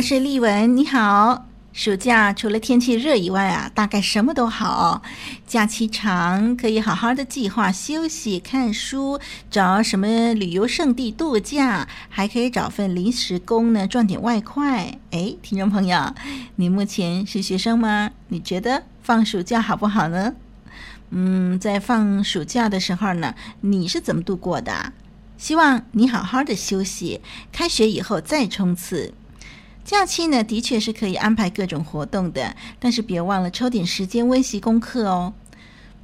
是丽文，你好。暑假除了天气热以外啊，大概什么都好。假期长，可以好好的计划休息、看书，找什么旅游胜地度假，还可以找份临时工呢，赚点外快。哎，听众朋友，你目前是学生吗？你觉得放暑假好不好呢？嗯，在放暑假的时候呢，你是怎么度过的？希望你好好的休息，开学以后再冲刺。假期呢，的确是可以安排各种活动的，但是别忘了抽点时间温习功课哦。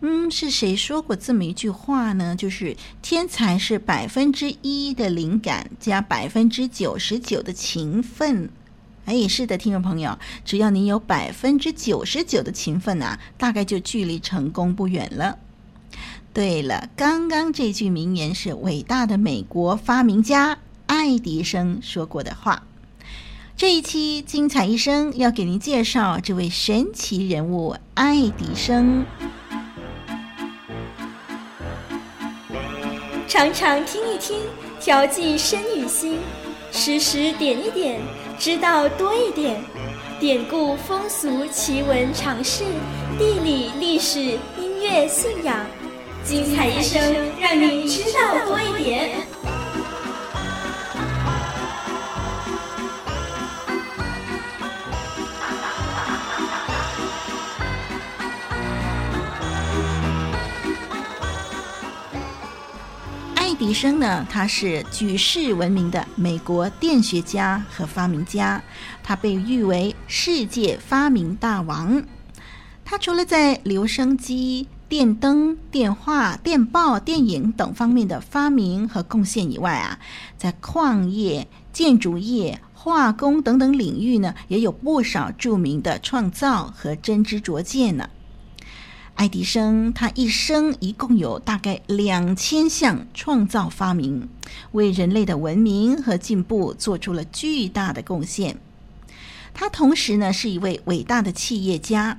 嗯，是谁说过这么一句话呢？就是天才是百分之一的灵感加百分之九十九的勤奋。哎，是的，听众朋友，只要你有百分之九十九的勤奋啊，大概就距离成功不远了。对了，刚刚这句名言是伟大的美国发明家爱迪生说过的话。这一期精彩一生要给您介绍这位神奇人物爱迪生。常常听一听，调剂身与心；时时点一点，知道多一点。典故、风俗、奇闻、常识、地理、历史、音乐、信仰，精彩一生，让您知道多一点。迪生呢，他是举世闻名的美国电学家和发明家，他被誉为世界发明大王。他除了在留声机、电灯、电话、电报、电影等方面的发明和贡献以外啊，在矿业、建筑业、化工等等领域呢，也有不少著名的创造和真知灼见呢。爱迪生他一生一共有大概两千项创造发明，为人类的文明和进步做出了巨大的贡献。他同时呢是一位伟大的企业家。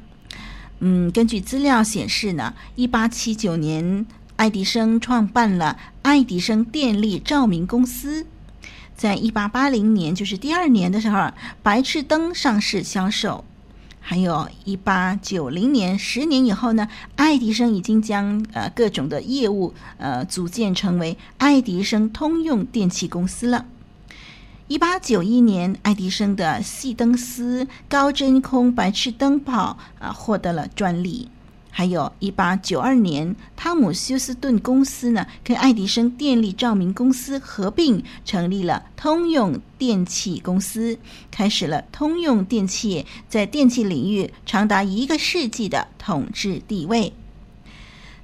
嗯，根据资料显示呢，一八七九年，爱迪生创办了爱迪生电力照明公司。在一八八零年，就是第二年的时候，白炽灯上市销售。还有一八九零年，十年以后呢，爱迪生已经将呃各种的业务呃组建成为爱迪生通用电器公司了。一八九一年，爱迪生的细灯丝高真空白炽灯泡啊获得了专利。还有一八九二年，汤姆休斯顿公司呢跟爱迪生电力照明公司合并，成立了通用电气公司，开始了通用电气在电气领域长达一个世纪的统治地位。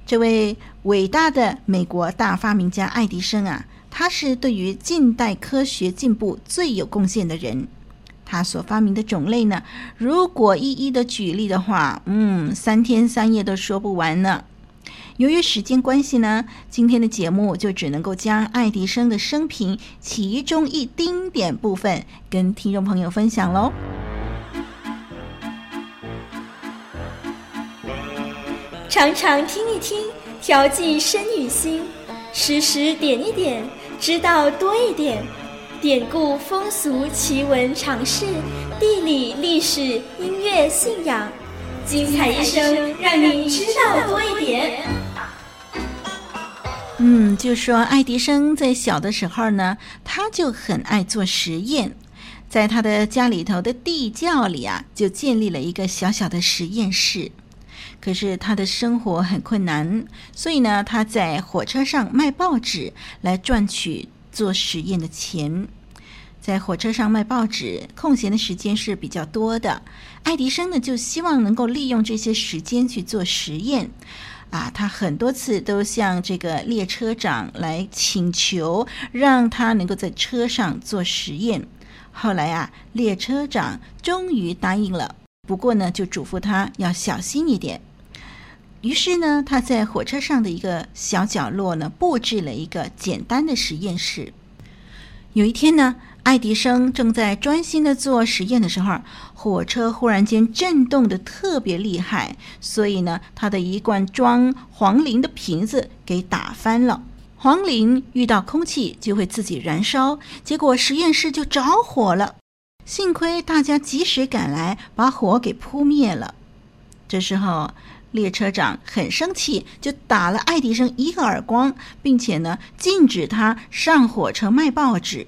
这位伟大的美国大发明家爱迪生啊，他是对于近代科学进步最有贡献的人。他所发明的种类呢，如果一一的举例的话，嗯，三天三夜都说不完呢。由于时间关系呢，今天的节目就只能够将爱迪生的生平其中一丁点部分跟听众朋友分享喽。常常听一听，调剂身与心；时时点一点，知道多一点。典故、风俗、奇闻、常识、地理、历史、音乐、信仰，精彩一生，让您知道多一点。嗯，就说爱迪生在小的时候呢，他就很爱做实验，在他的家里头的地窖里啊，就建立了一个小小的实验室。可是他的生活很困难，所以呢，他在火车上卖报纸来赚取做实验的钱。在火车上卖报纸，空闲的时间是比较多的。爱迪生呢，就希望能够利用这些时间去做实验。啊，他很多次都向这个列车长来请求，让他能够在车上做实验。后来啊，列车长终于答应了，不过呢，就嘱咐他要小心一点。于是呢，他在火车上的一个小角落呢，布置了一个简单的实验室。有一天呢，爱迪生正在专心的做实验的时候，火车忽然间震动得特别厉害，所以呢，他的一罐装黄磷的瓶子给打翻了。黄磷遇到空气就会自己燃烧，结果实验室就着火了。幸亏大家及时赶来，把火给扑灭了。这时候，列车长很生气，就打了爱迪生一个耳光，并且呢，禁止他上火车卖报纸。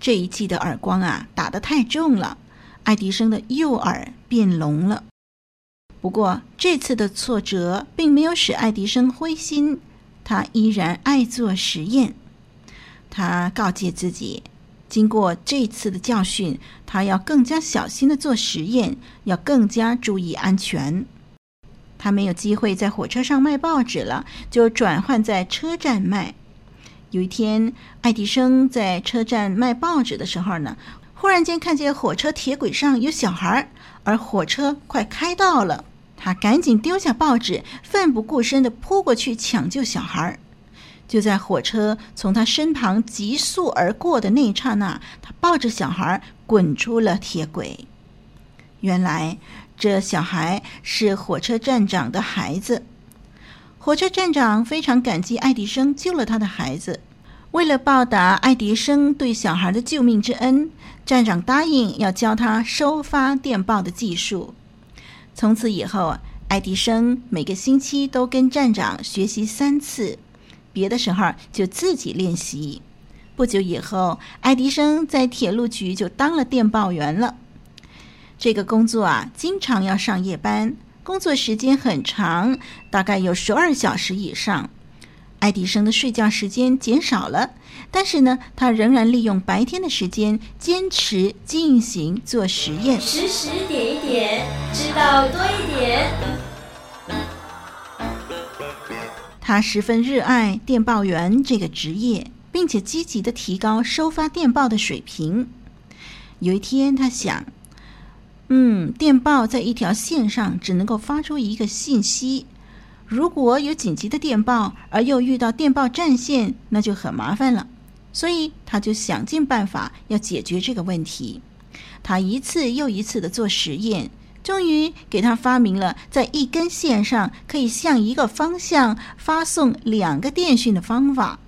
这一记的耳光啊，打得太重了，爱迪生的右耳变聋了。不过这次的挫折并没有使爱迪生灰心，他依然爱做实验。他告诫自己，经过这次的教训，他要更加小心地做实验，要更加注意安全。他没有机会在火车上卖报纸了，就转换在车站卖。有一天，爱迪生在车站卖报纸的时候呢，忽然间看见火车铁轨上有小孩，而火车快开到了，他赶紧丢下报纸，奋不顾身地扑过去抢救小孩。就在火车从他身旁急速而过的那一刹那，他抱着小孩滚出了铁轨。原来。这小孩是火车站长的孩子，火车站长非常感激爱迪生救了他的孩子。为了报答爱迪生对小孩的救命之恩，站长答应要教他收发电报的技术。从此以后，爱迪生每个星期都跟站长学习三次，别的时候就自己练习。不久以后，爱迪生在铁路局就当了电报员了。这个工作啊，经常要上夜班，工作时间很长，大概有十二小时以上。爱迪生的睡觉时间减少了，但是呢，他仍然利用白天的时间坚持进行做实验。时时点一点，知道多一点。他十分热爱电报员这个职业，并且积极的提高收发电报的水平。有一天，他想。嗯，电报在一条线上只能够发出一个信息。如果有紧急的电报，而又遇到电报占线，那就很麻烦了。所以他就想尽办法要解决这个问题。他一次又一次的做实验，终于给他发明了在一根线上可以向一个方向发送两个电讯的方法。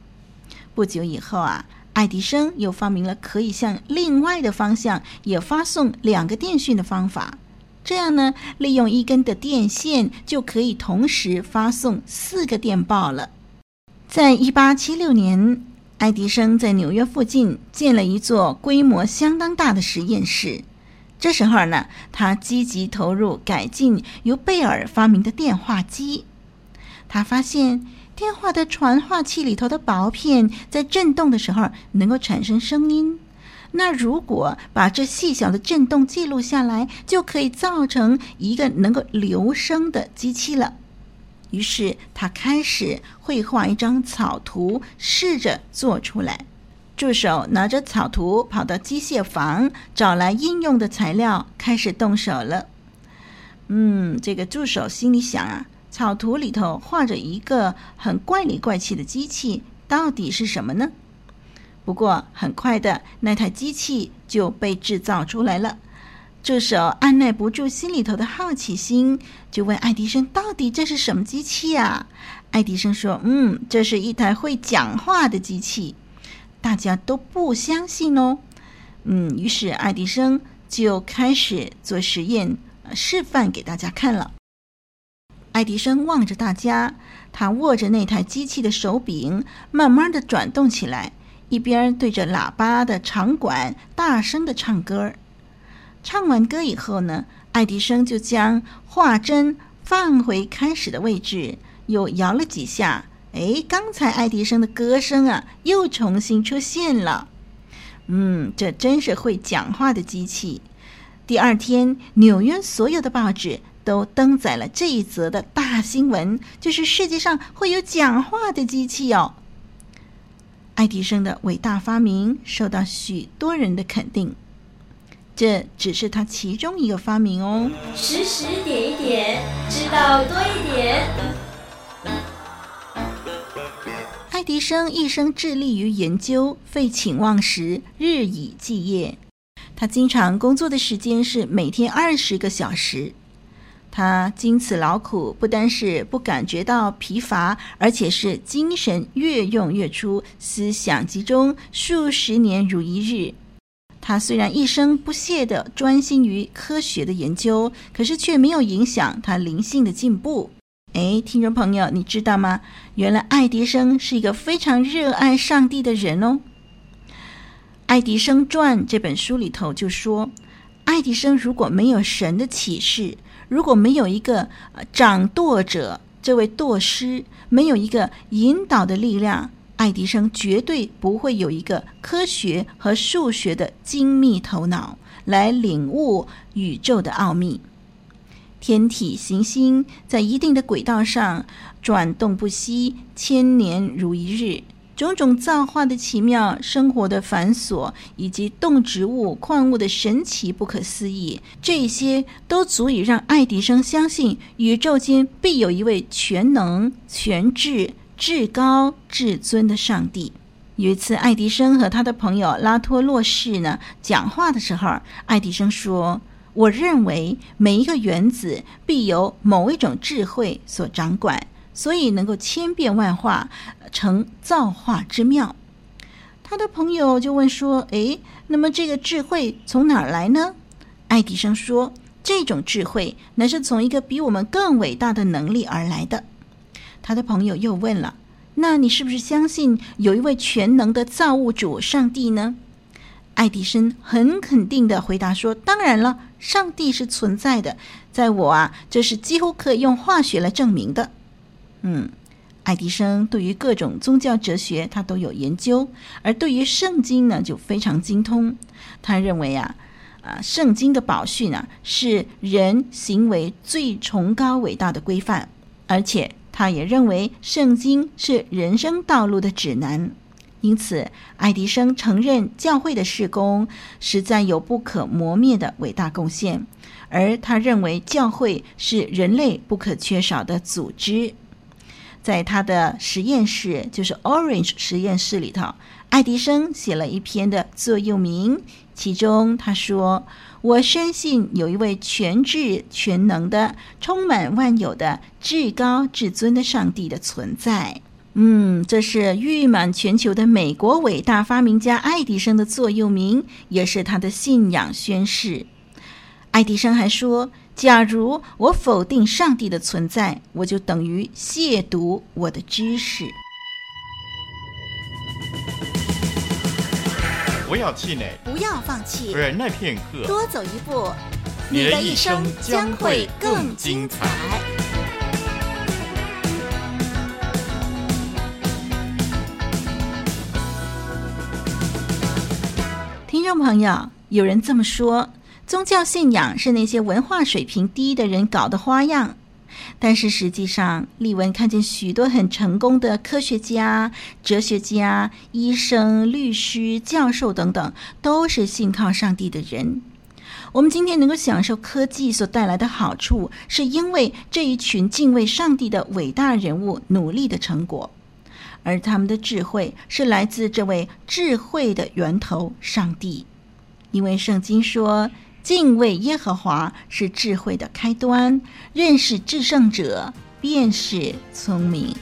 不久以后啊。爱迪生又发明了可以向另外的方向也发送两个电讯的方法，这样呢，利用一根的电线就可以同时发送四个电报了。在一八七六年，爱迪生在纽约附近建了一座规模相当大的实验室。这时候呢，他积极投入改进由贝尔发明的电话机。他发现。电话的传话器里头的薄片在震动的时候能够产生声音，那如果把这细小的震动记录下来，就可以造成一个能够留声的机器了。于是他开始绘画一张草图，试着做出来。助手拿着草图跑到机械房，找来应用的材料，开始动手了。嗯，这个助手心里想啊。草图里头画着一个很怪里怪气的机器，到底是什么呢？不过很快的，那台机器就被制造出来了。助手按捺不住心里头的好奇心，就问爱迪生：“到底这是什么机器啊？”爱迪生说：“嗯，这是一台会讲话的机器。”大家都不相信哦。嗯，于是爱迪生就开始做实验，示范给大家看了。爱迪生望着大家，他握着那台机器的手柄，慢慢的转动起来，一边对着喇叭的长管大声的唱歌。唱完歌以后呢，爱迪生就将画针放回开始的位置，又摇了几下。哎，刚才爱迪生的歌声啊，又重新出现了。嗯，这真是会讲话的机器。第二天，纽约所有的报纸都登载了这一则的大新闻，就是世界上会有讲话的机器哦。爱迪生的伟大发明受到许多人的肯定，这只是他其中一个发明哦。时时点一点，知道多一点。爱迪生一生致力于研究，废寝忘食，日以继夜。他经常工作的时间是每天二十个小时。他经此劳苦，不单是不感觉到疲乏，而且是精神越用越出，思想集中，数十年如一日。他虽然一生不懈地专心于科学的研究，可是却没有影响他灵性的进步。哎，听众朋友，你知道吗？原来爱迪生是一个非常热爱上帝的人哦。《爱迪生传》这本书里头就说，爱迪生如果没有神的启示，如果没有一个掌舵者，这位舵师，没有一个引导的力量，爱迪生绝对不会有一个科学和数学的精密头脑来领悟宇宙的奥秘。天体行星在一定的轨道上转动不息，千年如一日。种种造化的奇妙，生活的繁琐，以及动植物、矿物的神奇不可思议，这些都足以让爱迪生相信宇宙间必有一位全能、全智、至高、至尊的上帝。有一次，爱迪生和他的朋友拉托洛士呢讲话的时候，爱迪生说。我认为每一个原子必由某一种智慧所掌管，所以能够千变万化，成造化之妙。他的朋友就问说：“诶，那么这个智慧从哪儿来呢？”爱迪生说：“这种智慧乃是从一个比我们更伟大的能力而来的。”他的朋友又问了：“那你是不是相信有一位全能的造物主上帝呢？”爱迪生很肯定地回答说：“当然了。”上帝是存在的，在我啊，这是几乎可以用化学来证明的。嗯，爱迪生对于各种宗教哲学他都有研究，而对于圣经呢就非常精通。他认为啊，啊，圣经的宝训啊是人行为最崇高伟大的规范，而且他也认为圣经是人生道路的指南。因此，爱迪生承认教会的事工实在有不可磨灭的伟大贡献，而他认为教会是人类不可缺少的组织。在他的实验室，就是 Orange 实验室里头，爱迪生写了一篇的座右铭，其中他说：“我深信有一位全智全能的、充满万有的、至高至尊的上帝的存在。”嗯，这是誉满全球的美国伟大发明家爱迪生的座右铭，也是他的信仰宣誓。爱迪生还说：“假如我否定上帝的存在，我就等于亵渎我的知识。”不要气馁，不要放弃，忍耐片刻，多走一步，你的一生将会更精彩。听众朋友，有人这么说：宗教信仰是那些文化水平低的人搞的花样。但是实际上，丽文看见许多很成功的科学家、哲学家、医生、律师、教授等等，都是信靠上帝的人。我们今天能够享受科技所带来的好处，是因为这一群敬畏上帝的伟大人物努力的成果。而他们的智慧是来自这位智慧的源头——上帝，因为圣经说：“敬畏耶和华是智慧的开端，认识至圣者便是聪明。”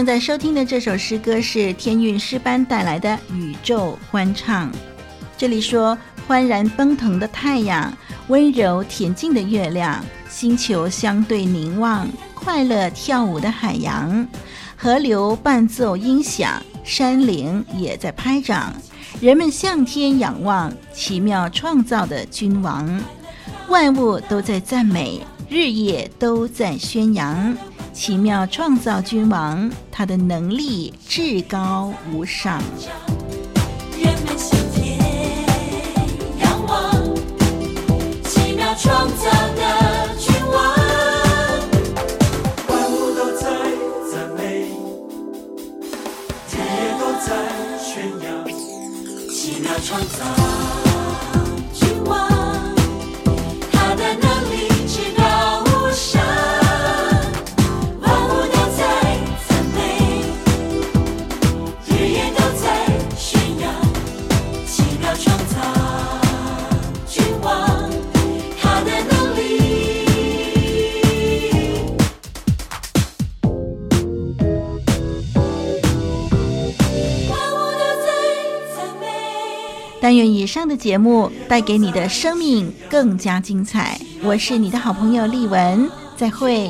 正在收听的这首诗歌是天韵诗班带来的《宇宙欢唱》。这里说：欢然奔腾的太阳，温柔恬静的月亮，星球相对凝望，快乐跳舞的海洋，河流伴奏音响，山岭也在拍掌。人们向天仰望，奇妙创造的君王，万物都在赞美，日夜都在宣扬。奇妙创造君王，他的能力至高无上。人们向天仰望，奇妙创造但愿以上的节目带给你的生命更加精彩。我是你的好朋友丽文，再会。